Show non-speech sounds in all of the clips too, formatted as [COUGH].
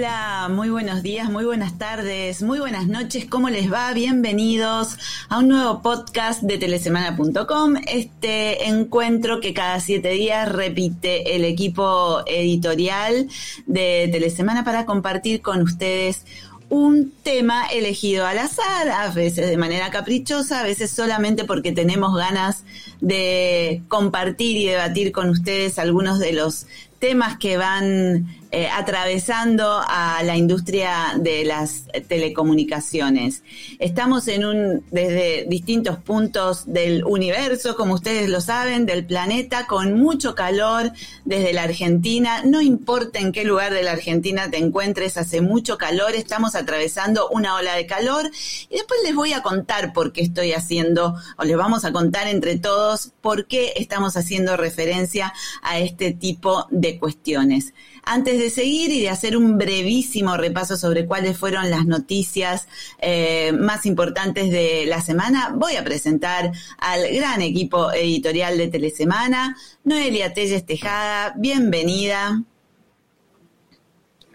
Hola, muy buenos días, muy buenas tardes, muy buenas noches, ¿cómo les va? Bienvenidos a un nuevo podcast de telesemana.com, este encuentro que cada siete días repite el equipo editorial de Telesemana para compartir con ustedes un tema elegido al azar, a veces de manera caprichosa, a veces solamente porque tenemos ganas de compartir y debatir con ustedes algunos de los temas que van eh, atravesando a la industria de las telecomunicaciones. Estamos en un, desde distintos puntos del universo, como ustedes lo saben, del planeta, con mucho calor desde la Argentina. No importa en qué lugar de la Argentina te encuentres, hace mucho calor, estamos atravesando una ola de calor y después les voy a contar por qué estoy haciendo, o les vamos a contar entre todos por qué estamos haciendo referencia a este tipo de cuestiones. Antes de seguir y de hacer un brevísimo repaso sobre cuáles fueron las noticias eh, más importantes de la semana, voy a presentar al gran equipo editorial de Telesemana, Noelia Telles Tejada, bienvenida.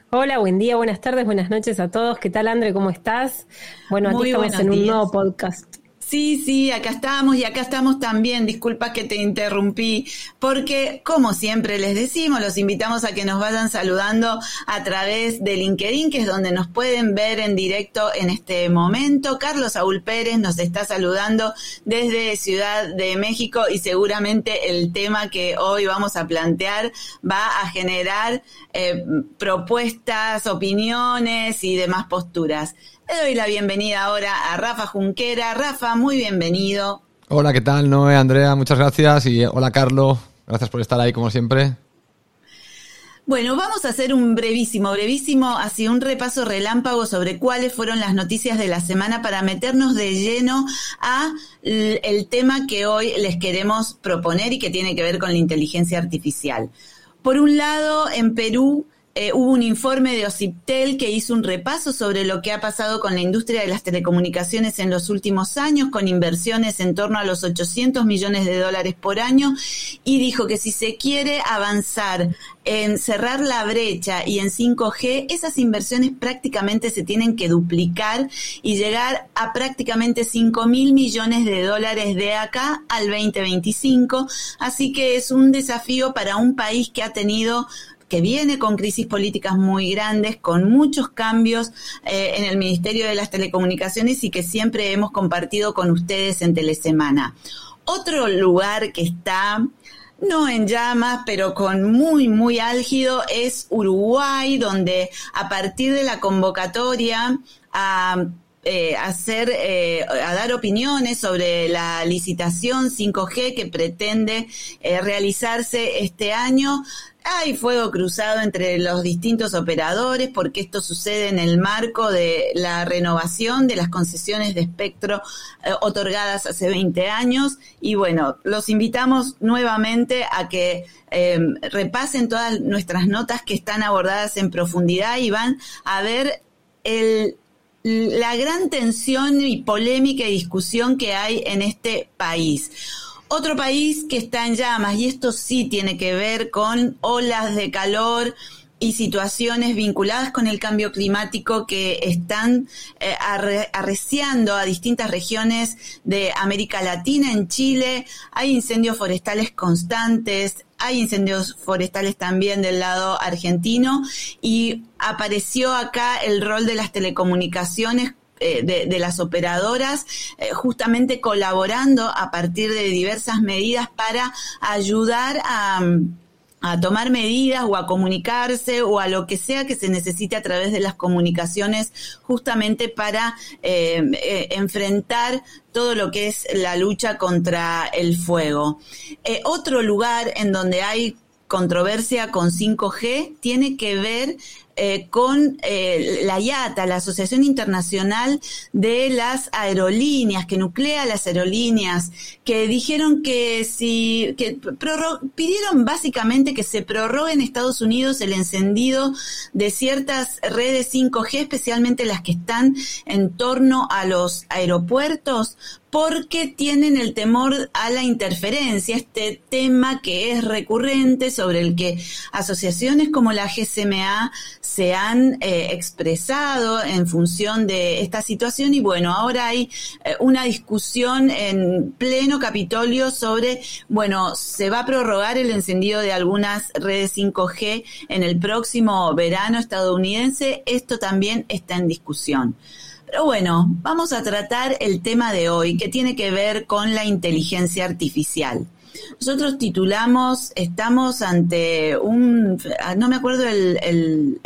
Hola, buen día, buenas tardes, buenas noches a todos. ¿Qué tal, Andre? ¿Cómo estás? Bueno, aquí estamos en un nuevo podcast. Sí, sí, acá estamos y acá estamos también. Disculpa que te interrumpí, porque como siempre les decimos, los invitamos a que nos vayan saludando a través de LinkedIn, que es donde nos pueden ver en directo en este momento. Carlos Saúl Pérez nos está saludando desde Ciudad de México y seguramente el tema que hoy vamos a plantear va a generar eh, propuestas, opiniones y demás posturas. Le doy la bienvenida ahora a Rafa Junquera. Rafa, muy bienvenido. Hola, ¿qué tal? Noé, Andrea, muchas gracias. Y hola, Carlos. Gracias por estar ahí, como siempre. Bueno, vamos a hacer un brevísimo, brevísimo, así un repaso relámpago sobre cuáles fueron las noticias de la semana para meternos de lleno a el tema que hoy les queremos proponer y que tiene que ver con la inteligencia artificial. Por un lado, en Perú eh, hubo un informe de OCIPTEL que hizo un repaso sobre lo que ha pasado con la industria de las telecomunicaciones en los últimos años, con inversiones en torno a los 800 millones de dólares por año, y dijo que si se quiere avanzar en cerrar la brecha y en 5G, esas inversiones prácticamente se tienen que duplicar y llegar a prácticamente 5 mil millones de dólares de acá al 2025. Así que es un desafío para un país que ha tenido que viene con crisis políticas muy grandes, con muchos cambios eh, en el Ministerio de las Telecomunicaciones y que siempre hemos compartido con ustedes en Telesemana. Otro lugar que está no en llamas, pero con muy, muy álgido, es Uruguay, donde a partir de la convocatoria a eh, hacer, eh, a dar opiniones sobre la licitación 5G que pretende realizarse este año. Hay fuego cruzado entre los distintos operadores porque esto sucede en el marco de la renovación de las concesiones de espectro eh, otorgadas hace 20 años y bueno, los invitamos nuevamente a que em, repasen todas nuestras notas que están abordadas en profundidad y van a ver la gran tensión y polémica y discusión que hay en este país. Otro país que está en llamas, y esto sí tiene que ver con olas de calor y situaciones vinculadas con el cambio climático que están eh, arreciando a distintas regiones de América Latina. En Chile hay incendios forestales constantes, hay incendios forestales también del lado argentino y apareció acá el rol de las telecomunicaciones eh, de, las operadoras, eh, justamente colaborando a partir de diversas medidas para ayudar a a tomar medidas o a comunicarse o a lo que sea que se necesite a través de las comunicaciones justamente para eh, enfrentar todo lo que es la lucha contra el fuego. otro lugar en donde hay controversia con 5G tiene que ver eh, con eh, la IATA, la Asociación Internacional de las Aerolíneas, que nuclea las aerolíneas, que dijeron que si, que pidieron básicamente que se prorrogue en Estados Unidos el encendido de ciertas redes 5G, especialmente las que están en torno a los aeropuertos, porque tienen el temor a la interferencia, este tema que es recurrente sobre el que asociaciones como la GCMA se han eh, expresado en función de esta situación y bueno, ahora hay eh, una discusión en pleno Capitolio sobre, bueno, se va a prorrogar el encendido de algunas redes 5G en el próximo verano estadounidense. Esto también está en discusión. Pero bueno, vamos a tratar el tema de hoy que tiene que ver con la inteligencia artificial. Nosotros titulamos, estamos ante un, no me acuerdo el,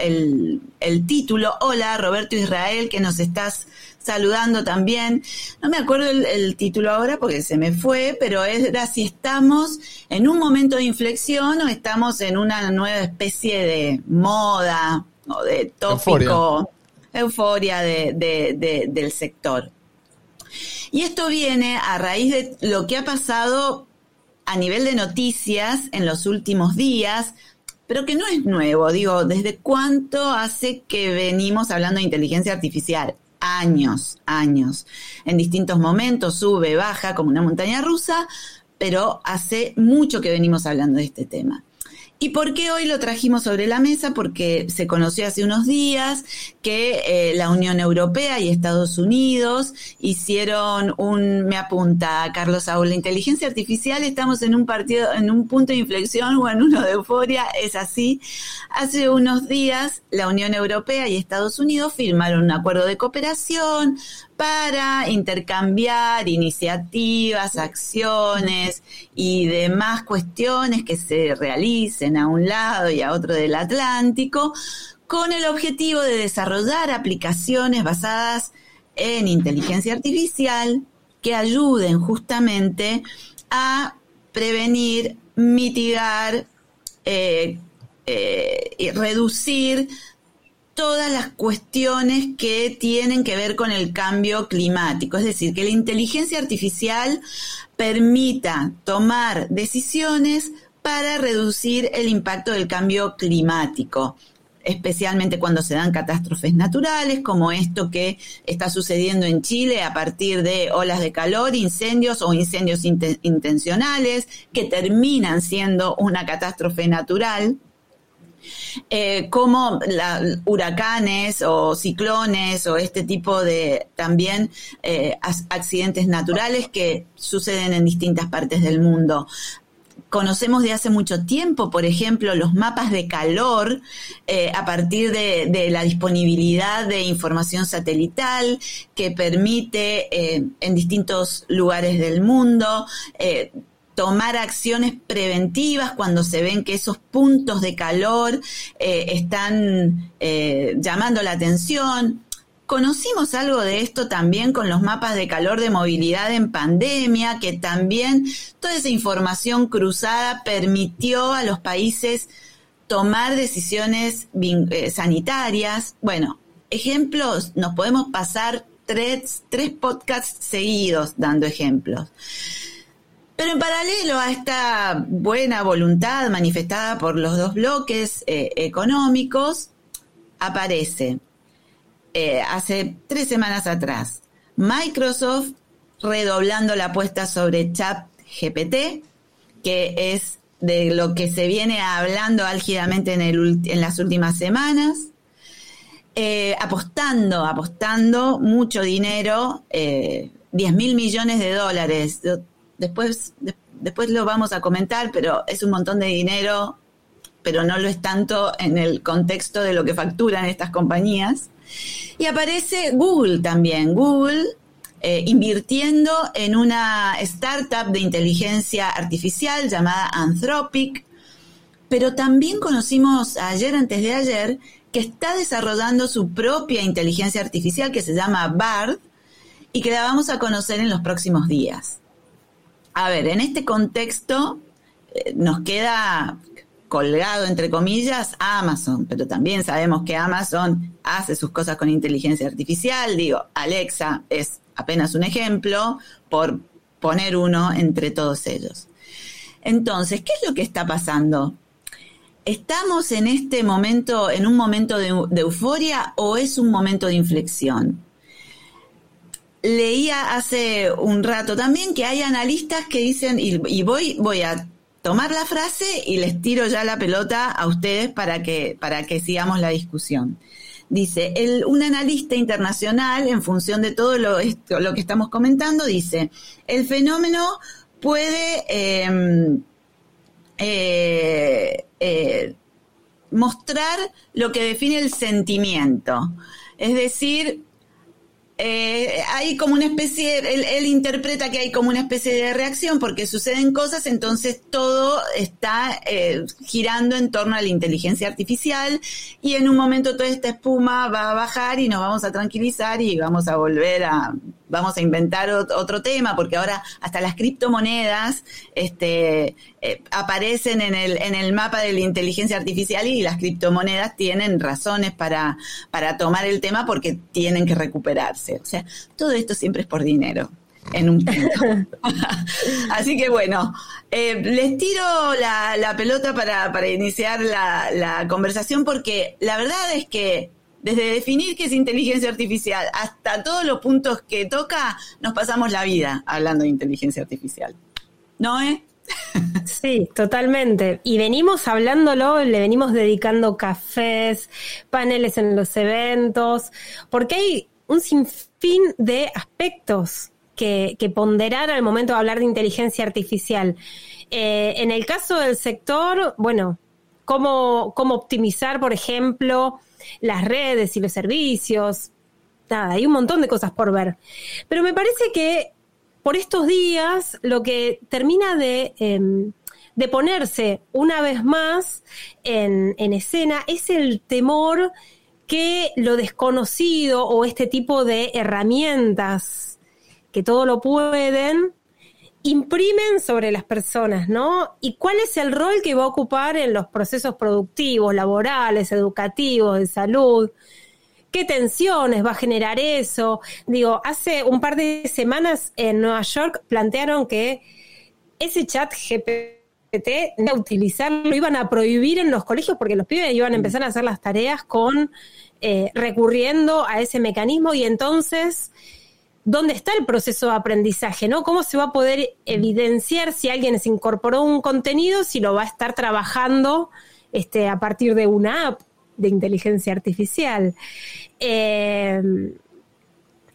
título, hola Roberto Israel, que nos estás saludando también. No me acuerdo el, título ahora porque se me fue, pero era si estamos en un momento de inflexión o estamos en una nueva especie de moda o de tópico, euforia, del sector. Y esto viene a raíz de lo que ha pasado a nivel de noticias en los últimos días, pero que no es nuevo. Digo, ¿desde cuánto hace que venimos hablando de inteligencia artificial? Años, años. En distintos momentos sube, baja como una montaña rusa, pero hace mucho que venimos hablando de este tema. ¿Y por qué hoy lo trajimos sobre la mesa? Porque se conoció hace unos días que eh, la Unión Europea y Estados Unidos hicieron un, me apunta Carlos Saúl, la inteligencia artificial, estamos en un partido, en un punto de inflexión o en uno de euforia, es así. Hace unos días la Unión Europea y Estados Unidos firmaron un acuerdo de cooperación para intercambiar iniciativas, acciones y demás cuestiones que se realicen a un lado y a otro del Atlántico, con el objetivo de desarrollar aplicaciones basadas en inteligencia artificial que ayuden justamente a prevenir, mitigar eh, eh, y reducir todas las cuestiones que tienen que ver con el cambio climático. Es decir, que la inteligencia artificial permita tomar decisiones para reducir el impacto del cambio climático especialmente cuando se dan catástrofes naturales, como esto que está sucediendo en Chile a partir de olas de calor, incendios o incendios intencionales, que terminan siendo una catástrofe natural. Eh, como huracanes o ciclones o este tipo de también eh, accidentes naturales que suceden en distintas partes del mundo. Conocemos de hace mucho tiempo, por ejemplo, los mapas de calor eh, a partir de, la disponibilidad de información satelital que permite en distintos lugares del mundo tomar acciones preventivas cuando se ven que esos puntos de calor eh, están eh, llamando la atención. Conocimos algo de esto también con los mapas de calor de movilidad en pandemia, que también toda esa información cruzada permitió a los países tomar decisiones eh, sanitarias. Bueno, ejemplos, nos podemos pasar tres, tres podcasts seguidos dando ejemplos. Pero en paralelo a esta buena voluntad manifestada por los dos bloques eh, económicos, aparece eh, hace tres semanas atrás Microsoft redoblando la apuesta sobre ChatGPT, que es de lo que se viene hablando álgidamente en, el, en las últimas semanas, eh, apostando, apostando mucho dinero, 10 mil millones de dólares, después, después lo vamos a comentar, pero es un montón de dinero, pero no lo es tanto en el contexto de lo que facturan estas compañías. Y aparece Google también, Google eh, invirtiendo en una startup de inteligencia artificial llamada Anthropic, pero también conocimos ayer, antes de ayer, que está desarrollando su propia inteligencia artificial que se llama BARD y que la vamos a conocer en los próximos días a ver, en este contexto eh, nos queda colgado, entre comillas, Amazon, pero también sabemos que Amazon hace sus cosas con inteligencia artificial. Digo, Alexa es apenas un ejemplo por poner uno entre todos ellos. Entonces, ¿qué es lo que está pasando? ¿Estamos en este momento, en un momento de euforia o es un momento de inflexión? Leía hace un rato también que hay analistas que dicen, y, voy, voy a tomar la frase y les tiro ya la pelota a ustedes para que, para que sigamos la discusión. Dice, el, un analista internacional, en función de todo lo, esto, lo que estamos comentando, dice, el fenómeno puede em, eh, eh, mostrar lo que define el sentimiento. Es decir, eh, hay como una especie, él, interpreta que hay como una especie de reacción porque suceden cosas, entonces todo está eh, girando en torno a la inteligencia artificial y en un momento toda esta espuma va a bajar y nos vamos a tranquilizar y vamos a volver a vamos a inventar otro tema, porque ahora hasta las criptomonedas este, eh, aparecen en el, en el mapa de la inteligencia artificial y las criptomonedas tienen razones para, para tomar el tema porque tienen que recuperarse. O sea, todo esto siempre es por dinero en un punto. [LAUGHS] Así que bueno, eh, les tiro la, la pelota para, para iniciar la, la conversación porque la verdad es que desde definir qué es inteligencia artificial hasta todos los puntos que toca, nos pasamos la vida hablando de inteligencia artificial. ¿No, eh? [LAUGHS] Sí, totalmente. Y venimos hablándolo, le venimos dedicando cafés, paneles en los eventos, porque hay un sinfín de aspectos que, ponderar al momento de hablar de inteligencia artificial. Eh, en el caso del sector, bueno, cómo, cómo optimizar, por ejemplo, las redes y los servicios. Nada, hay un montón de cosas por ver. Pero me parece que por estos días lo que termina de, em, de ponerse una vez más en, en escena es el temor que lo desconocido o este tipo de herramientas que todo lo pueden, imprimen sobre las personas, ¿no? ¿Y cuál es el rol que va a ocupar en los procesos productivos, laborales, educativos, de salud? ¿Qué tensiones va a generar eso? Digo, hace un par de semanas en Nueva York plantearon que ese chat GPT, a utilizarlo, iban a prohibir en los colegios porque los pibes iban a empezar a hacer las tareas con eh, recurriendo a ese mecanismo y entonces dónde está el proceso de aprendizaje, ¿no? ¿Cómo se va a poder evidenciar si alguien se incorporó un contenido, si lo va a estar trabajando este, a partir de una app de inteligencia artificial? Eh,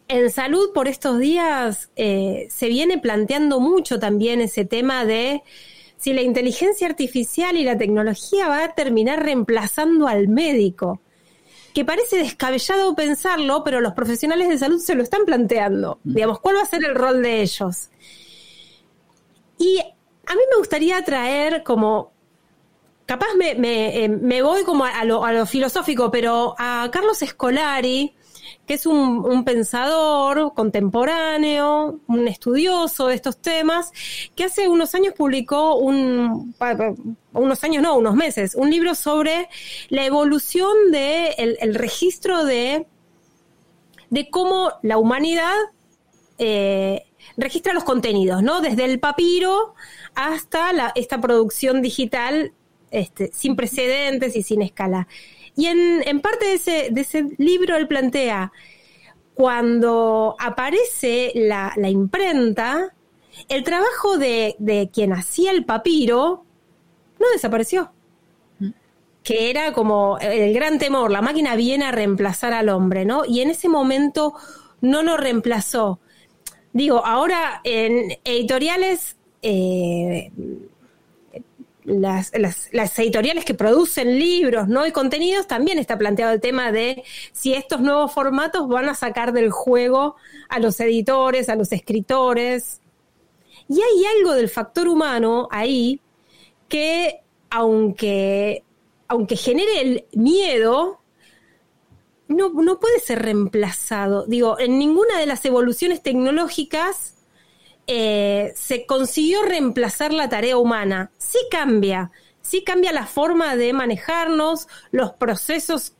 en salud, por estos días, eh, se viene planteando mucho también ese tema de si la inteligencia artificial y la tecnología va a terminar reemplazando al médico que parece descabellado pensarlo, pero los profesionales de salud se lo están planteando. Mm. Digamos, ¿cuál va a ser el rol de ellos? Y a mí me gustaría traer como, capaz me, me, eh, voy como a lo, a lo filosófico, pero a Carlos Escolari, que es un, pensador contemporáneo, un estudioso de estos temas, que hace unos años publicó un, unos años no, unos meses, un libro sobre la evolución del el registro de, de cómo la humanidad eh, registra los contenidos, ¿no? Desde el papiro hasta la, esta producción digital este, sin precedentes y sin escala. Y en, parte de ese, de ese libro él plantea, cuando aparece la, imprenta, el trabajo de, de, quien hacía el papiro no desapareció. Que era como el gran temor, la máquina viene a reemplazar al hombre, ¿no? Y en ese momento no lo reemplazó. Digo, ahora en editoriales eh, las, las, editoriales que producen libros ¿no? y contenidos, también está planteado el tema de si estos nuevos formatos van a sacar del juego a los editores, a los escritores. Y hay algo del factor humano ahí que, aunque, aunque genere el miedo, no, no puede ser reemplazado. Digo, en ninguna de las evoluciones tecnológicas eh, se consiguió reemplazar la tarea humana. Sí cambia, sí cambia la forma de manejarnos, los procesos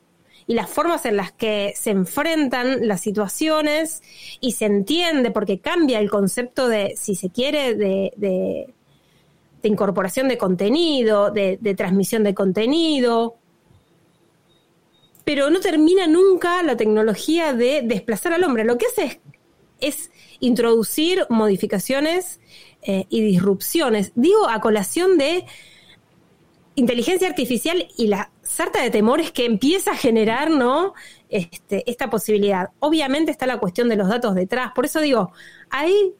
y las formas en las que se enfrentan las situaciones y se entiende porque cambia el concepto de, si se quiere, de, incorporación de contenido, de, de transmisión de contenido. Pero no termina nunca la tecnología de desplazar al hombre. Lo que hace es es introducir modificaciones eh, y disrupciones. Digo, a colación de inteligencia artificial y la sarta de temores que empieza a generar, ¿no? Este, esta posibilidad. Obviamente está la cuestión de los datos detrás. Por eso digo, hay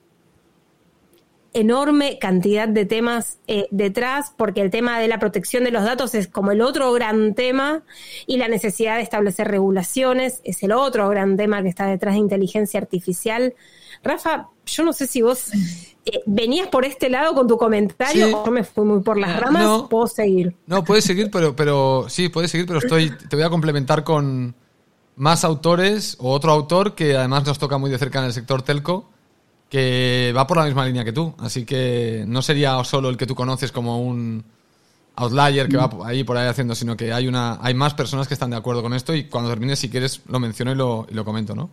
enorme cantidad de temas eh, detrás, porque el tema de la protección de los datos es como el otro gran tema y la necesidad de establecer regulaciones es el otro gran tema que está detrás de inteligencia artificial. Rafa, yo no sé si vos eh, venías por este lado con tu comentario o yo me fui muy por las ramas, puedo seguir. No, puedes seguir, pero, pero sí, puedes seguir, pero estoy, te voy a complementar con más autores o otro autor que además nos toca muy de cerca en el sector telco que va por la misma línea que tú. Así que no sería solo el que tú conoces como un outlier que va ahí por ahí haciendo, sino que hay una hay más personas que están de acuerdo con esto y cuando termines, si quieres, lo menciono y lo, y lo comento, ¿no?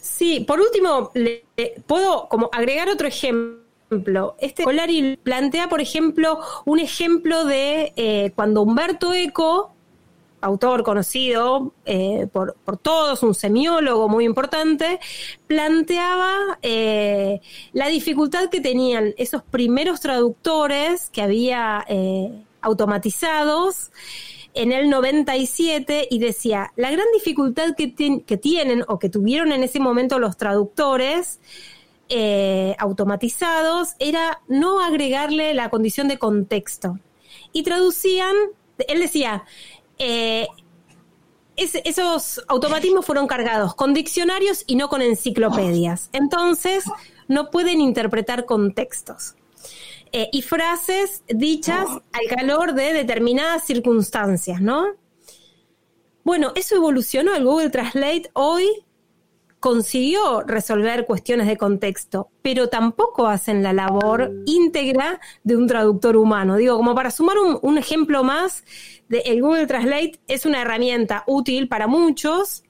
Sí, por último, le, puedo como agregar otro ejemplo. Este Colari plantea, por ejemplo, un ejemplo de eh, cuando Humberto Eco autor conocido eh, por, todos, un semiólogo muy importante, planteaba eh, la dificultad que tenían esos primeros traductores que había eh, automatizados en el 97 y decía, la gran dificultad que, que, tienen o que tuvieron en ese momento los traductores automatizados era no agregarle la condición de contexto. Y traducían, él decía, eh, esos automatismos fueron cargados con diccionarios y no con enciclopedias. Entonces, no pueden interpretar contextos. Eh, y frases dichas al calor de determinadas circunstancias, ¿no? Bueno, eso evolucionó. El Google Translate hoy consiguió resolver cuestiones de contexto, pero tampoco hacen la labor íntegra de un traductor humano. Digo, como para sumar un, ejemplo más, de, el Google Translate es una herramienta útil para muchos,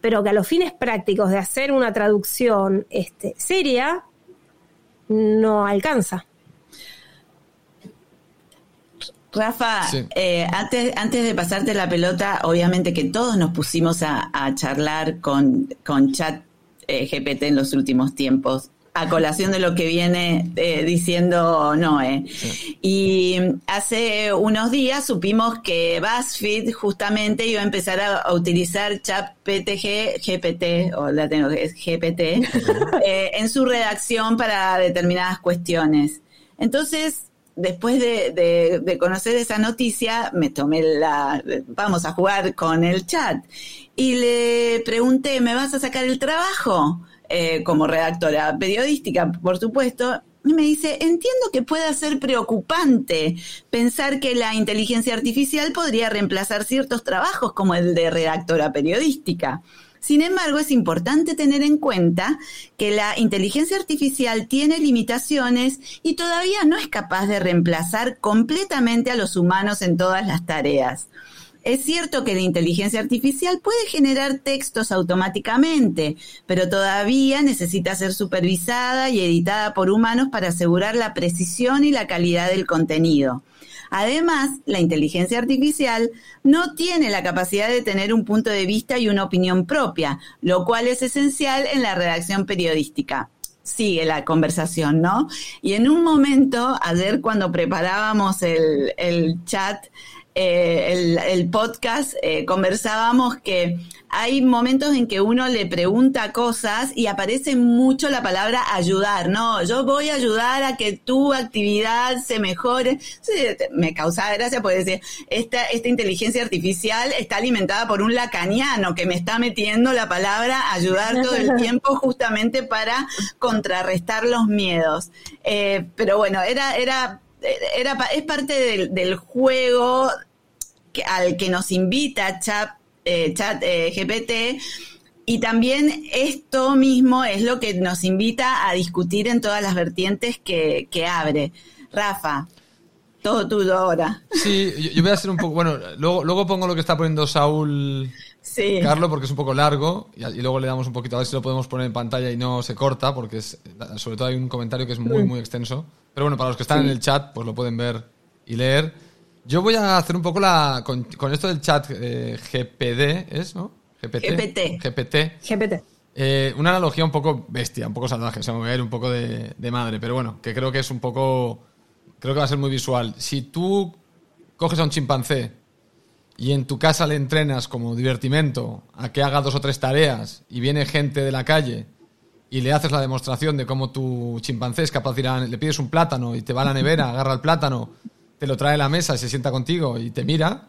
pero que a los fines prácticos de hacer una traducción este, seria no alcanza. Rafa, eh, antes, antes de pasarte la pelota, obviamente que todos nos pusimos a, charlar con, con chat eh, GPT en los últimos tiempos, a colación de lo que viene eh, diciendo Noé. Y hace unos días supimos que BuzzFeed justamente iba a empezar a, utilizar chat PTG, GPT, o la tengo que es GPT, en su redacción para determinadas cuestiones. Entonces, después de, conocer esa noticia, me tomé la, vamos a jugar con el chat y le pregunté, ¿me vas a sacar el trabajo? Eh, como redactora periodística, por supuesto. Y me dice, entiendo que pueda ser preocupante pensar que la inteligencia artificial podría reemplazar ciertos trabajos como el de redactora periodística. Sin embargo, es importante tener en cuenta que la inteligencia artificial tiene limitaciones y todavía no es capaz de reemplazar completamente a los humanos en todas las tareas. Es cierto que la inteligencia artificial puede generar textos automáticamente, pero todavía necesita ser supervisada y editada por humanos para asegurar la precisión y la calidad del contenido. Además, la inteligencia artificial no tiene la capacidad de tener un punto de vista y una opinión propia, lo cual es esencial en la redacción periodística sigue la conversación, ¿no? Y en un momento, ayer cuando preparábamos el, el chat, eh, el, podcast, eh, conversábamos que hay momentos en que uno le pregunta cosas y aparece mucho la palabra ayudar, ¿no? Yo voy a ayudar a que tu actividad se mejore. me causaba gracia porque decir, esta, esta inteligencia artificial está alimentada por un lacaniano que me está metiendo la palabra ayudar todo el [LAUGHS] tiempo justamente para contrarrestar los miedos. Eh, pero bueno, era, era era, es parte del, del juego al que nos invita Chat, eh, chat eh, GPT. Y también esto mismo es lo que nos invita a discutir en todas las vertientes que, abre. Rafa, todo tuyo ahora. Sí, yo, voy a hacer un poco, bueno, luego, luego pongo lo que está poniendo Saúl sí. Carlos porque es un poco largo y, luego le damos un poquito a ver si lo podemos poner en pantalla y no se corta porque es, sobre todo hay un comentario que es muy, muy extenso. Pero bueno, para los que están en el chat, pues lo pueden ver y leer. Yo voy a hacer un poco la. Con, esto del chat eh, GPD, ¿es, no? GPT. GPT. GPT. Eh, una analogía un poco bestia, un poco salvaje, se me va a ir un poco de, de madre, pero bueno, que creo que es un poco. Creo que va a ser muy visual. Si tú coges a un chimpancé y en tu casa le entrenas como divertimento a que haga dos o tres tareas y viene gente de la calle y le haces la demostración de cómo tu chimpancé es capaz de ir a, le pides un plátano y te va a la nevera, agarra el plátano, te lo trae a la mesa y se sienta contigo y te mira,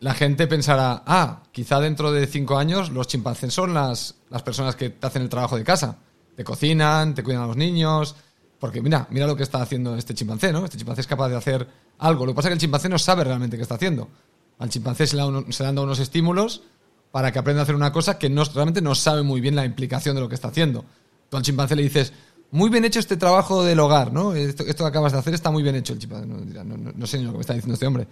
la gente pensará, ah, quizá dentro de cinco años los chimpancés son las, las personas que te hacen el trabajo de casa. Te cocinan, te cuidan a los niños. Porque mira, mira lo que está haciendo este chimpancé, ¿no? Este chimpancé es capaz de hacer algo. Lo que pasa es que el chimpancé no sabe realmente qué está haciendo. Al chimpancé se le, uno- se han dado unos estímulos para que aprenda a hacer una cosa que no, realmente no sabe muy bien la implicación de lo que está haciendo. Tú al chimpancé le dices, muy bien hecho este trabajo del hogar, ¿no? Esto, esto que acabas de hacer está muy bien hecho. El chimpancé no, sé ni lo que me está diciendo este hombre.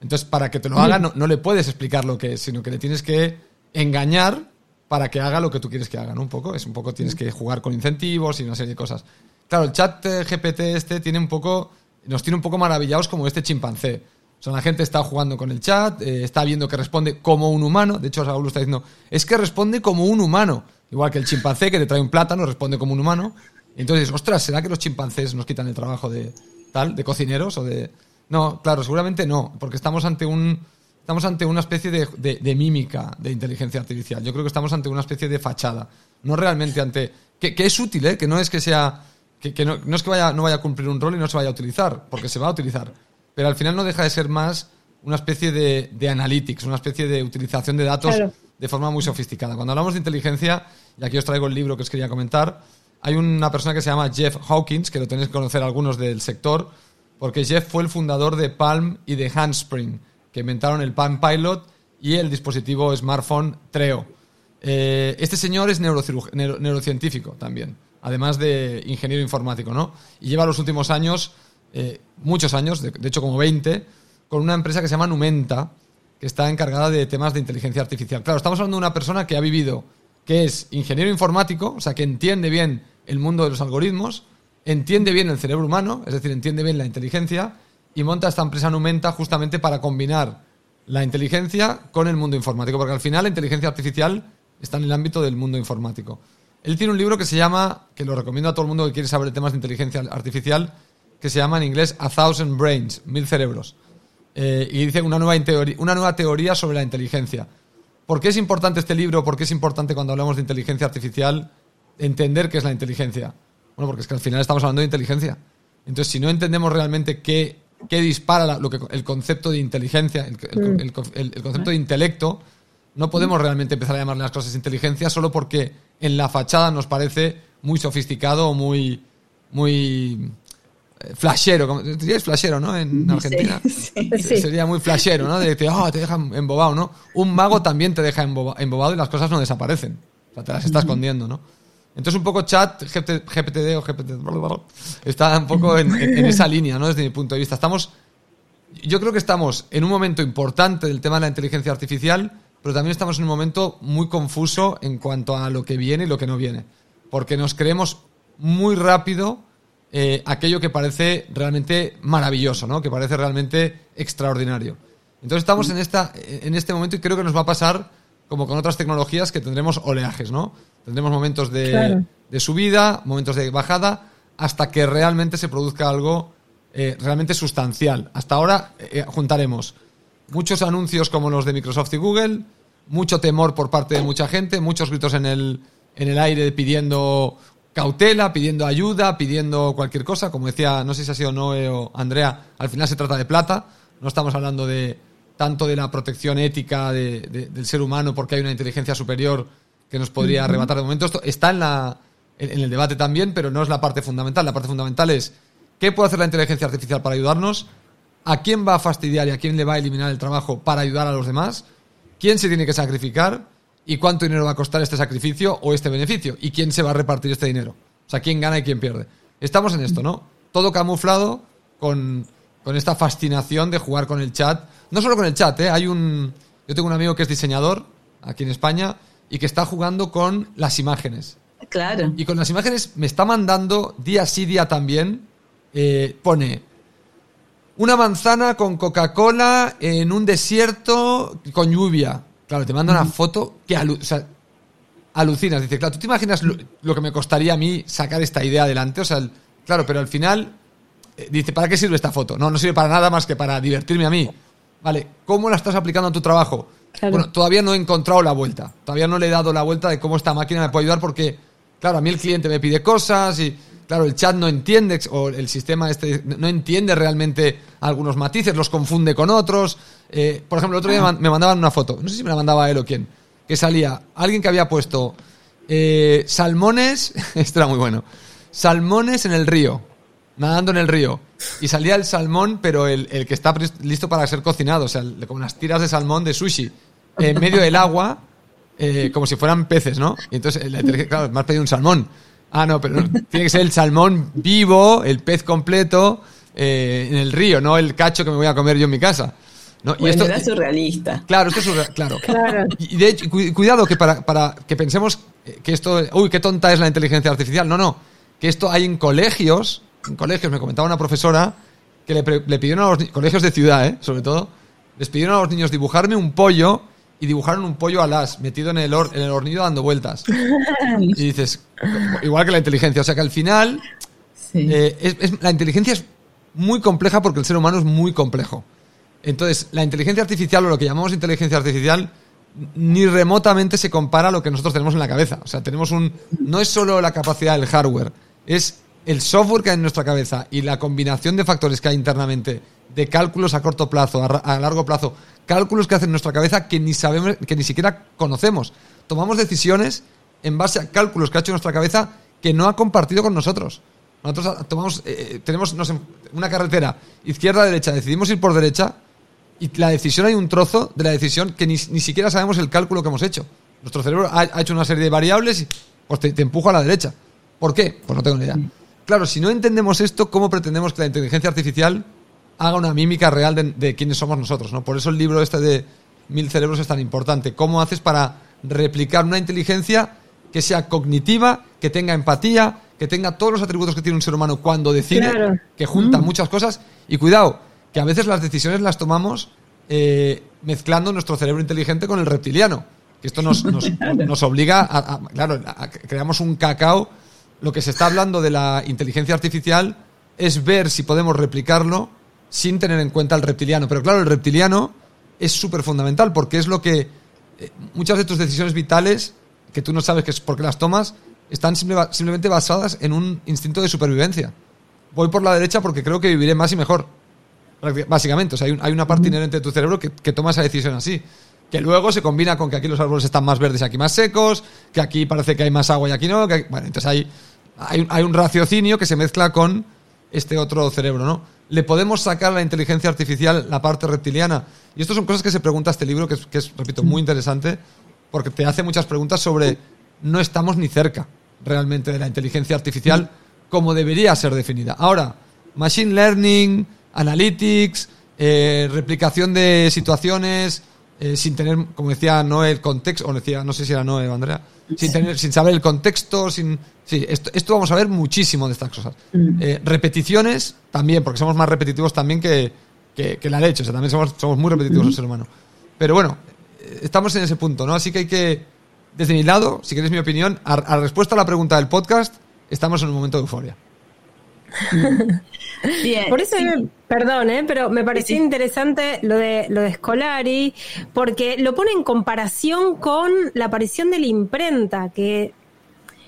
Entonces, para que te lo haga, no, no le puedes explicar lo que es, sino que le tienes que engañar para que haga lo que tú quieres que haga, ¿no? Un poco, es un poco, tienes que jugar con incentivos y una serie de cosas. Claro, el chat GPT este tiene un poco, nos tiene un poco maravillados como este chimpancé. O sea, la gente está jugando con el chat, eh, está viendo que responde como un humano. De hecho, Saúl está diciendo, es que responde como un humano. Igual que el chimpancé que te trae un plátano, responde como un humano. Entonces, ostras, ¿será que los chimpancés nos quitan el trabajo de tal, de cocineros o de...? No, claro, seguramente no, porque estamos ante un... Estamos ante una especie de, de- de mímica de inteligencia artificial. Yo creo que estamos ante una especie de fachada. No realmente ante... Que, que es útil, ¿eh? Que no es que sea... Que, que no, no es que vaya, no vaya a cumplir un rol y no se vaya a utilizar, porque se va a utilizar. Pero al final no deja de ser más una especie de, de analytics, una especie de utilización de datos Claro. de forma muy sofisticada. Cuando hablamos de inteligencia, y aquí os traigo el libro que os quería comentar, hay una persona que se llama Jeff Hawkins, que lo tenéis que conocer algunos del sector, porque Jeff fue el fundador de Palm y de Handspring, que inventaron el Palm Pilot y el dispositivo smartphone Treo. Eh, este señor es neuro- neurocientífico también, además de ingeniero informático, ¿no? Y lleva los últimos años, eh, muchos años, de hecho como 20, con una empresa que se llama Numenta, que está encargada de temas de inteligencia artificial. Claro, estamos hablando de una persona que ha vivido, que es ingeniero informático, o sea, que entiende bien el mundo de los algoritmos, entiende bien el cerebro humano, es decir, entiende bien la inteligencia, y monta esta empresa Numenta justamente para combinar la inteligencia con el mundo informático, porque al final la inteligencia artificial está en el ámbito del mundo informático. Él tiene un libro que se llama, que lo recomiendo a todo el mundo que quiere saber temas de inteligencia artificial, que se llama en inglés A Thousand Brains, mil cerebros. Eh, y dice una nueva, una nueva teoría sobre la inteligencia. ¿Por qué es importante este libro? ¿Por qué es importante cuando hablamos de inteligencia artificial entender qué es la inteligencia? Bueno, porque es que al final estamos hablando de inteligencia. Entonces, si no entendemos realmente qué, qué dispara la- lo que, el concepto de inteligencia, el, el- el- el- el concepto de intelecto, no podemos realmente empezar a llamarle las cosas inteligencia solo porque en la fachada nos parece muy sofisticado o muy, muy eh, flashero. Diríais flashero, ¿no? En Argentina. [LAUGHS] sí. Sí. Sería muy flashero, ¿no? De decir, ah, te deja embobado, ¿no? Un mago también te deja emboba- embobado y las cosas no desaparecen. O sea, te las está escondiendo, ¿no? Entonces, un poco chat, GPT, GPTD o GPT, está un poco en esa línea, ¿no? Desde mi punto de vista. Estamos, yo creo que estamos en un momento importante del tema de la inteligencia artificial, pero también estamos en un momento muy confuso en cuanto a lo que viene y lo que no viene. Porque nos creemos muy rápido eh, aquello que parece realmente maravilloso, ¿no? Que parece realmente extraordinario. Entonces estamos en, esta, en este momento y creo que nos va a pasar como con otras tecnologías que tendremos oleajes, ¿no? Tendremos momentos de, Claro. de subida, momentos de bajada, hasta que realmente se produzca algo eh, realmente sustancial. Hasta ahora eh, juntaremos muchos anuncios como los de Microsoft y Google, mucho temor por parte de mucha gente, muchos gritos en el, en el aire pidiendo cautela, pidiendo ayuda, pidiendo cualquier cosa. Como decía, no sé si ha sido Noé o Andrea, al final se trata de plata. No estamos hablando de tanto de la protección ética de- de- del ser humano porque hay una inteligencia superior que nos podría arrebatar de momento. Esto está en, la, en, en el debate también, pero no es la parte fundamental. La parte fundamental es qué puede hacer la inteligencia artificial para ayudarnos, a quién va a fastidiar y a quién le va a eliminar el trabajo para ayudar a los demás, quién se tiene que sacrificar y cuánto dinero va a costar este sacrificio o este beneficio y quién se va a repartir este dinero. O sea, quién gana y quién pierde. Estamos en esto, ¿no? Todo camuflado con, con esta fascinación de jugar con el chat. No solo con el chat, ¿eh? Hay un... Yo tengo un amigo que es diseñador aquí en España y que está jugando con las imágenes. Claro. Y con las imágenes me está mandando día sí, día también. eh, pone una manzana con Coca-Cola en un desierto con lluvia. Claro, te manda una foto que alu- o sea, alucinas. Dice, claro, ¿tú te imaginas lo, que me costaría a mí sacar esta idea adelante? O sea, claro, pero al final eh, dice, ¿para qué sirve esta foto? No, no sirve para nada más que para divertirme a mí. Vale, ¿cómo la estás aplicando a tu trabajo? Bueno, todavía no he encontrado la vuelta. Todavía no le he dado la vuelta de cómo esta máquina me puede ayudar porque, claro, a mí el cliente me pide cosas y, claro, el chat no entiende o el sistema este no entiende realmente algunos matices, los confunde con otros. Eh, por ejemplo, el otro día me mandaban una foto, no sé si me la mandaba él o quién, que salía alguien que había puesto eh, salmones, [LAUGHS] esto era muy bueno, salmones en el río nadando en el río. Y salía el salmón, pero el, que está listo para ser cocinado, o sea, como unas tiras de salmón de sushi, en medio del agua, eh, como si fueran peces, ¿no? Y entonces, claro, me has pedido un salmón. Ah, no, pero tiene que ser el salmón vivo, el pez completo, eh, en el río, no el cacho que me voy a comer yo en mi casa. ¿no? y esto, era surrealista. Claro, esto es surrealista, claro. Y de hecho, cuidado que para, para que pensemos que esto, uy, qué tonta es la inteligencia artificial. No, no, que esto hay en colegios en colegios, me comentaba una profesora que le, pidieron a los colegios de ciudad, ¿eh? sobre todo, les pidieron a los niños dibujarme un pollo y dibujaron un pollo alas metido en el, en el hornillo dando vueltas. [LAUGHS] y dices, igual que la inteligencia, o sea que al final eh, la inteligencia es muy compleja porque el ser humano es muy complejo. Entonces, la inteligencia artificial o lo que llamamos inteligencia artificial ni remotamente se compara a lo que nosotros tenemos en la cabeza. O sea, tenemos un no es solo la capacidad del hardware, es el software que hay en nuestra cabeza y la combinación de factores que hay internamente, de cálculos a corto plazo, a, largo plazo, cálculos que hacen en nuestra cabeza que ni sabemos, que ni siquiera conocemos. Tomamos decisiones en base a cálculos que ha hecho nuestra cabeza que no ha compartido con nosotros. Nosotros tomamos, eh, eh, tenemos una carretera izquierda-derecha, decidimos ir por derecha y la decisión hay un trozo de la decisión que ni, siquiera sabemos el cálculo que hemos hecho. Nuestro cerebro ha, hecho una serie de variables y pues te, te empuja a la derecha. ¿Por qué? Pues no tengo ni idea. Claro, si no entendemos esto, ¿cómo pretendemos que la inteligencia artificial haga una mímica real de, quiénes somos nosotros? ¿no? Por eso el libro este de Mil Cerebros es tan importante. ¿Cómo haces para replicar una inteligencia que sea cognitiva, que tenga empatía, que tenga todos los atributos que tiene un ser humano cuando decide, que junta mm. muchas cosas? Y cuidado, que a veces las decisiones las tomamos eh, mezclando nuestro cerebro inteligente con el reptiliano. Que esto nos, nos, [LAUGHS] obliga a, claro, creamos un cacao lo que se está hablando de la inteligencia artificial es ver si podemos replicarlo sin tener en cuenta el reptiliano. Pero claro, el reptiliano es súper fundamental porque es lo que eh, muchas de tus decisiones vitales, que tú no sabes que es por qué las tomas, están simplemente basadas en un instinto de supervivencia. Voy por la derecha porque creo que viviré más y mejor. Básicamente, o sea, hay, una parte inherente de tu cerebro que, que toma esa decisión así que luego se combina con que aquí los árboles están más verdes y aquí más secos, que aquí parece que hay más agua y aquí no. bueno, entonces hay, hay, un raciocinio que se mezcla con este otro cerebro, ¿no? ¿Le podemos sacar a la inteligencia artificial la parte reptiliana? Y estas son cosas que se pregunta este libro, que es, que es, repito, muy interesante, porque te hace muchas preguntas sobre no estamos ni cerca realmente de la inteligencia artificial como debería ser definida. Ahora, machine learning, analytics, eh, replicación de situaciones, eh, sin tener, como decía Noé, el contexto, o decía, no sé si era Noé o Andrea, sin, tener, sin saber el contexto, sin... Sí, esto, esto vamos a ver muchísimo de estas cosas. Mm. Eh, repeticiones también, porque somos más repetitivos también que, que, la leche, o sea, también somos, somos muy repetitivos mm. el ser humano. Pero bueno, estamos en ese punto, ¿no? Así que hay que, desde mi lado, si queréis mi opinión, a, a respuesta a la pregunta del podcast, estamos en un momento de euforia. [LAUGHS] Por eso, perdón, ¿eh? pero me pareció interesante lo de, lo de Scolari, porque lo pone en comparación con la aparición de la imprenta, que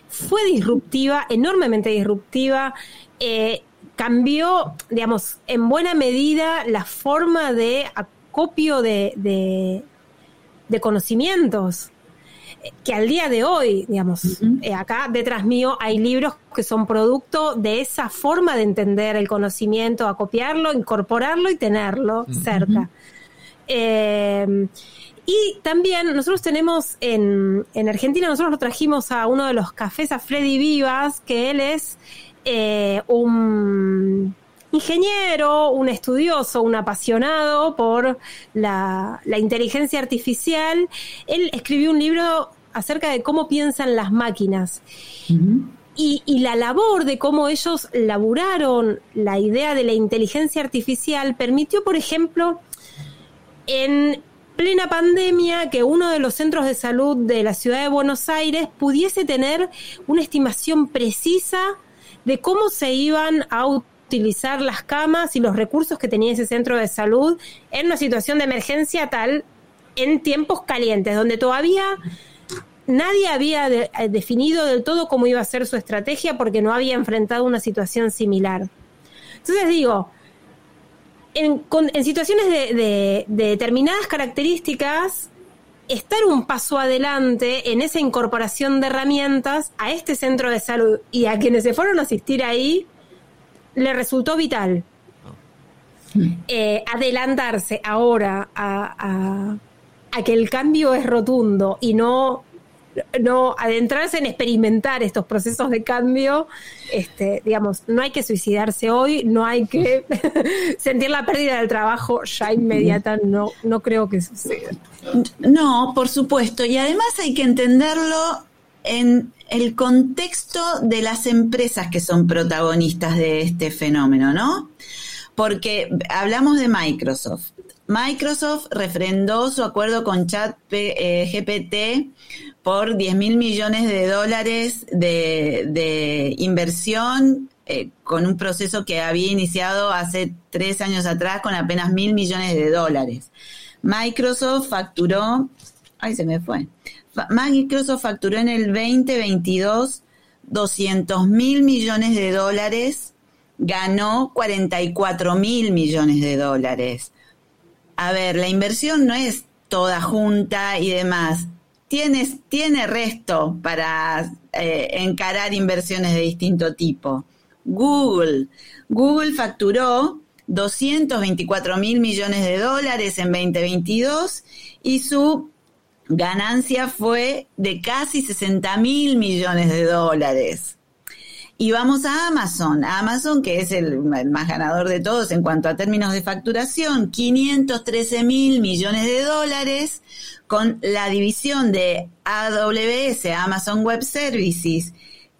fue disruptiva, enormemente disruptiva, eh, cambió, digamos, en buena medida la forma de acopio de, de conocimientos que al día de hoy, digamos, eh, acá detrás mío hay libros que son producto de esa forma de entender el conocimiento, acopiarlo, incorporarlo y tenerlo cerca. Eh, y también nosotros tenemos en, en, Argentina, nosotros lo trajimos a uno de los cafés, a Freddy Vivas, que él es eh, un ingeniero, un estudioso, un apasionado por la, la, inteligencia artificial. Él escribió un libro acerca de cómo piensan las máquinas. y, la labor de cómo ellos laburaron la idea de la inteligencia artificial permitió, por ejemplo, en plena pandemia que uno de los centros de salud de la ciudad de Buenos Aires pudiese tener una estimación precisa de cómo se iban a utilizar las camas y los recursos que tenía ese centro de salud en una situación de emergencia tal en tiempos calientes, donde todavía nadie había eh, definido del todo cómo iba a ser su estrategia porque no había enfrentado una situación similar. Entonces digo, en, situaciones de, determinadas características, estar un paso adelante en esa incorporación de herramientas a este centro de salud y a quienes se fueron a asistir ahí, le resultó vital. Eh, adelantarse ahora a, a que el cambio es rotundo y no no adentrarse en experimentar estos procesos de cambio, este, digamos, no hay que suicidarse hoy, no hay que [LAUGHS] sentir la pérdida del trabajo ya inmediata, no, no creo que suceda. No, por supuesto, y además hay que entenderlo en el contexto de las empresas que son protagonistas de este fenómeno, ¿no? Porque hablamos de Microsoft. Microsoft refrendó su acuerdo con Chat eh, por 10 mil millones de dólares de, inversión eh, con un proceso que había iniciado hace tres años atrás con apenas mil millones de dólares. Microsoft facturó, ay se me fue, Microsoft facturó en el 2022 200 mil millones de dólares, ganó 44 mil millones de dólares. A ver, la inversión no es toda junta y demás tienes, tiene resto para eh, encarar inversiones de distinto tipo. Google. Google facturó 224 mil millones de dólares en 2022 y su ganancia fue de casi 60 mil millones de dólares. Y vamos a Amazon. Amazon, que es el, más ganador de todos en cuanto a términos de facturación, 513 mil millones de dólares, con la división de AWS, Amazon Web Services,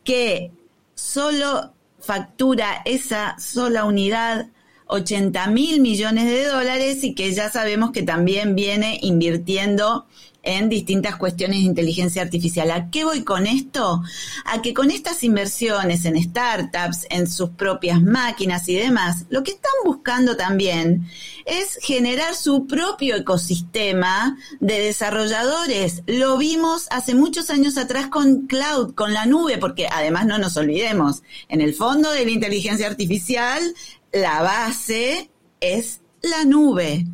que solo factura esa sola unidad 80 mil millones de dólares y que ya sabemos que también viene invirtiendo en distintas cuestiones de inteligencia artificial. ¿A qué voy con esto? A que con estas inversiones en startups, en sus propias máquinas y demás, lo que están buscando también es generar su propio ecosistema de desarrolladores. Lo vimos hace muchos años atrás con cloud, con la nube, porque además no nos olvidemos, en el fondo de la inteligencia artificial, la base es la nube.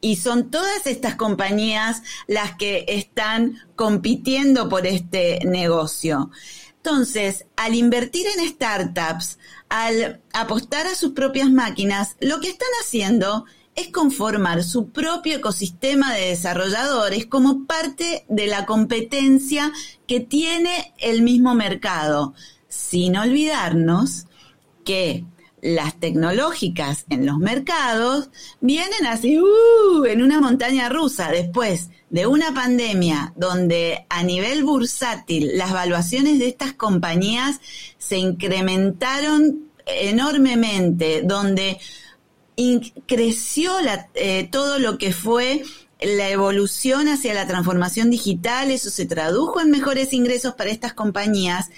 Y son todas estas compañías las que están compitiendo por este negocio. Entonces, al invertir en startups, al apostar a sus propias máquinas, lo que están haciendo es conformar su propio ecosistema de desarrolladores como parte de la competencia que tiene el mismo mercado, sin olvidarnos que las tecnológicas en los mercados vienen así, uh, en una montaña rusa, después de una pandemia donde a nivel bursátil las valuaciones de estas compañías se incrementaron enormemente, donde creció eh, todo lo que fue la evolución hacia la transformación digital, eso se tradujo en mejores ingresos para estas compañías.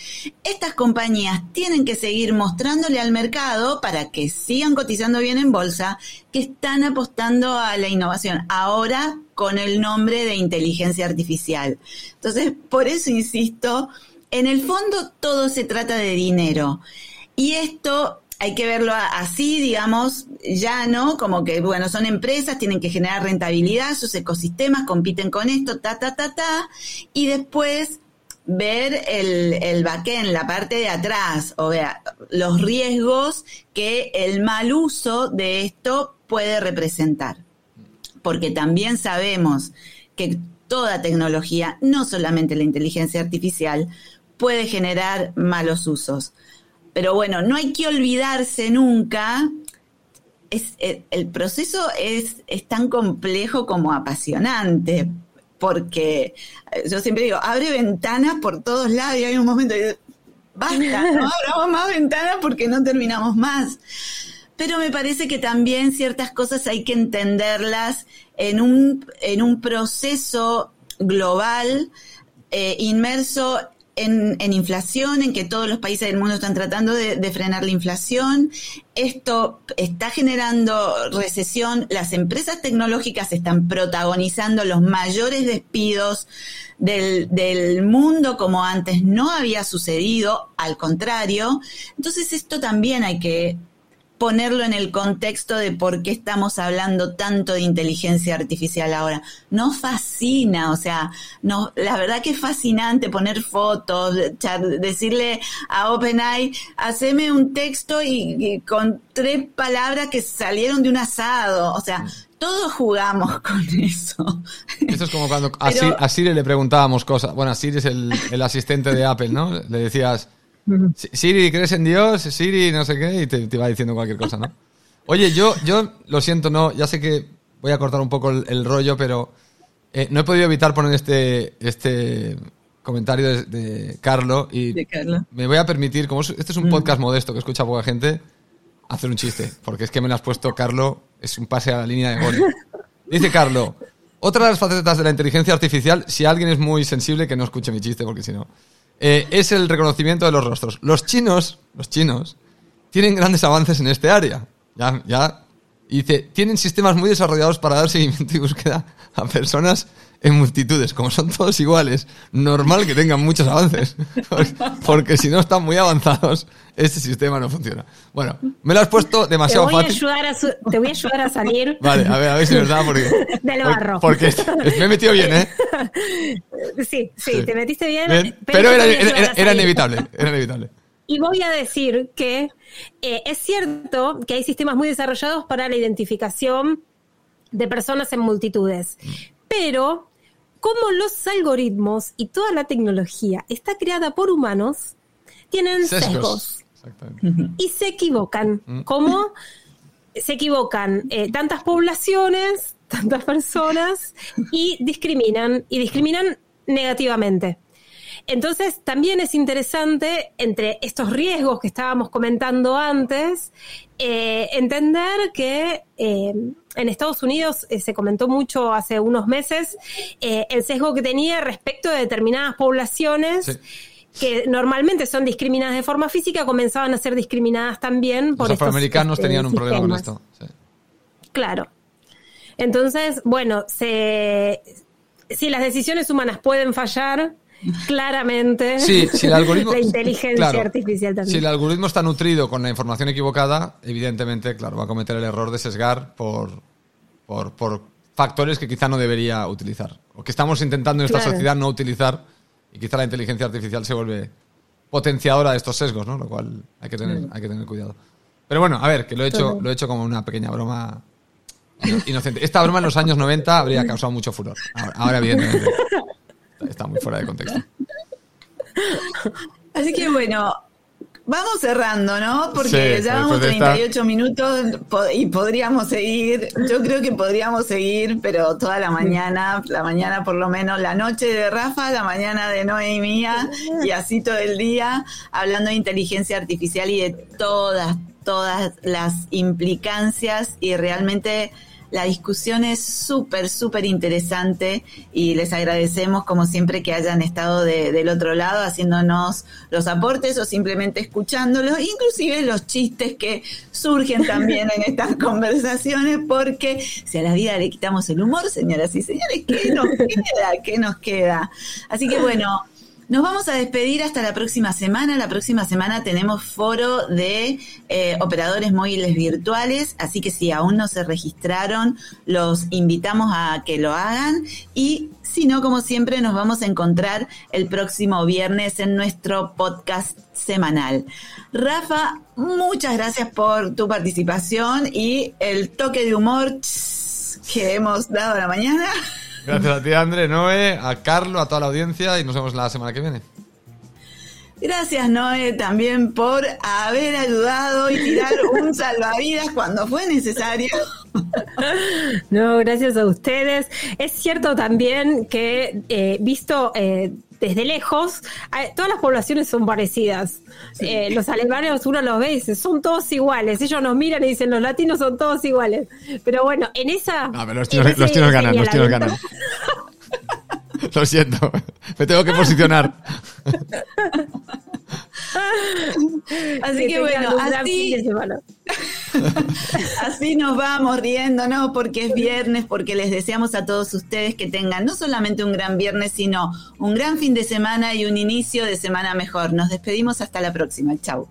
Estas compañías tienen que seguir mostrándole al mercado para que sigan cotizando bien en bolsa, que están apostando a la innovación, ahora con el nombre de inteligencia artificial. Entonces, por eso insisto, en el fondo todo se trata de dinero. Y esto hay que verlo así, digamos, ya no, como que, bueno, son empresas, tienen que generar rentabilidad, sus ecosistemas compiten con esto, ta, ta, ta, ta, y después ver el, el backend, la parte de atrás, o vea, los riesgos que el mal uso de esto puede representar. Porque también sabemos que toda tecnología, no solamente la inteligencia artificial, puede generar malos usos. Pero bueno, no hay que olvidarse nunca. Es, eh, el proceso es, es tan complejo como apasionante, porque eh, yo siempre digo, abre ventanas por todos lados y hay un momento de, basta, no [LAUGHS] abramos más ventanas porque no terminamos más. pero me parece que también ciertas cosas hay que entenderlas en un, en un proceso global, eh, inmerso en, en, inflación, en que todos los países del mundo están tratando de, frenar la inflación. Esto está generando recesión. Las empresas tecnológicas están protagonizando los mayores despidos del mundo como antes no había sucedido, al contrario. Entonces esto también hay que ponerlo en el contexto de por qué estamos hablando tanto de inteligencia artificial ahora. Nos fascina, o sea, no, la verdad que es fascinante poner fotos, decirle a OpenAI, haceme un texto y, y, con tres palabras que salieron de un asado, o sea, todos jugamos [LAUGHS] con eso. Esto es como cuando a, Pero, a Siri le preguntábamos cosas. Bueno, Siri es el, el asistente de Apple, ¿no? Le decías, Siri, ¿crees en Dios? Siri, no sé qué, y te, te, va diciendo cualquier cosa, ¿no? Oye, yo, yo lo siento, no, ya sé que voy a cortar un poco el, el rollo, pero eh, no he podido evitar poner este, este comentario de, de Carlo y de Carlo. me voy a permitir, como este es un podcast modesto que escucha poca gente, hacer un chiste, porque es que me lo has puesto, Carlo, es un pase a la línea de gol. Dice Carlo, otra de las facetas de la inteligencia artificial, si alguien es muy sensible, que no escuche mi chiste, porque si no eh, es el reconocimiento de los rostros. Los chinos, los chinos, tienen grandes avances en este área. Ya, ya. Y tienen sistemas muy desarrollados para dar seguimiento y búsqueda a personas en multitudes. Como son todos iguales, normal que tengan muchos avances. Porque si no están muy avanzados, este sistema no funciona. Bueno, me lo has puesto demasiado te voy fácil. A ayudar a su, te voy a ayudar a salir. Vale, a ver, a ver si es verdad. Porque, [LAUGHS] Del barro. Porque me he metido bien, ¿eh? Sí, sí, sí. te metiste bien. bien. Pero, pero era, era, era inevitable, era inevitable. Y voy a decir que eh, es cierto que hay sistemas muy desarrollados para la identificación de personas en multitudes, pero como los algoritmos y toda la tecnología está creada por humanos, tienen sesgos. sesgos y se equivocan. Mm. ¿Cómo? Se equivocan eh, tantas poblaciones, [LAUGHS] tantas personas y discriminan, y discriminan negativamente. Entonces, también es interesante, entre estos riesgos que estábamos comentando antes, eh, entender que eh, en Estados Unidos eh, se comentó mucho hace unos meses el sesgo que tenía respecto de determinadas poblaciones. Sí. que normalmente son discriminadas de forma física, comenzaban a ser discriminadas también por Los afroamericanos estos, tenían un problema con esto. Sí. Claro. Entonces, bueno, se, si las decisiones humanas pueden fallar, claramente sí, si el algoritmo, [LAUGHS] la inteligencia claro, artificial también. Si el algoritmo está nutrido con la información equivocada, evidentemente, claro, va a cometer el error de sesgar por, por, por factores que quizá no debería utilizar. O que estamos intentando en esta Claro. sociedad no utilizar y quizá la inteligencia artificial se vuelve potenciadora de estos sesgos, ¿no? Lo cual hay que tener, hay que tener cuidado. Pero bueno, a ver, que lo he hecho, lo he hecho como una pequeña broma ino- inocente. Esta broma en los años 90 habría causado mucho furor. Ahora, ahora evidentemente, [LAUGHS] está muy fuera de contexto. [LAUGHS] Así que bueno, vamos cerrando, ¿no? Porque Sí, ya vamos después de esta- 38 minutos y podríamos seguir. Yo creo que podríamos seguir, pero toda la mañana, la mañana por lo menos, la noche de Rafa, la mañana de Noé y mía, y así todo el día, hablando de inteligencia artificial y de todas, todas las implicancias y realmente la discusión es súper, súper interesante y les agradecemos como siempre que hayan estado de, del otro lado haciéndonos los aportes o simplemente escuchándolos, inclusive los chistes que surgen también en estas [LAUGHS] conversaciones, porque si a la vida le quitamos el humor, señoras y señores, ¿qué nos queda? ¿Qué nos queda? Así que bueno, nos vamos a despedir hasta la próxima semana. La próxima semana tenemos foro de eh, operadores móviles virtuales, así que si aún no se registraron, los invitamos a que lo hagan. Y si no, como siempre, nos vamos a encontrar el próximo viernes en nuestro podcast semanal. Rafa, muchas gracias por tu participación y el toque de humor que hemos dado a la mañana. [LAUGHS] Gracias a ti, André, Noé, a Carlo, a toda la audiencia y nos vemos la semana que viene. Gracias, Noé, también por haber ayudado y tirar un [LAUGHS] salvavidas cuando fue necesario. [LAUGHS] No, gracias a ustedes. Es cierto también que, eh, visto eh, desde lejos, todas las poblaciones son parecidas. Eh, los alemanes uno los ve y dice, son todos iguales. Ellos nos miran y dicen, los latinos son todos iguales. Pero bueno, en esa... No, pero los chinos, los chinos ganan, los chinos ganan. [LAUGHS] Lo siento, me tengo que posicionar. Así que, bueno, así, [LAUGHS] así nos vamos riéndonos porque es viernes, porque les deseamos a todos ustedes que tengan no solamente un gran viernes, sino un gran fin de semana y un inicio de semana mejor. Nos despedimos hasta la próxima. Chau.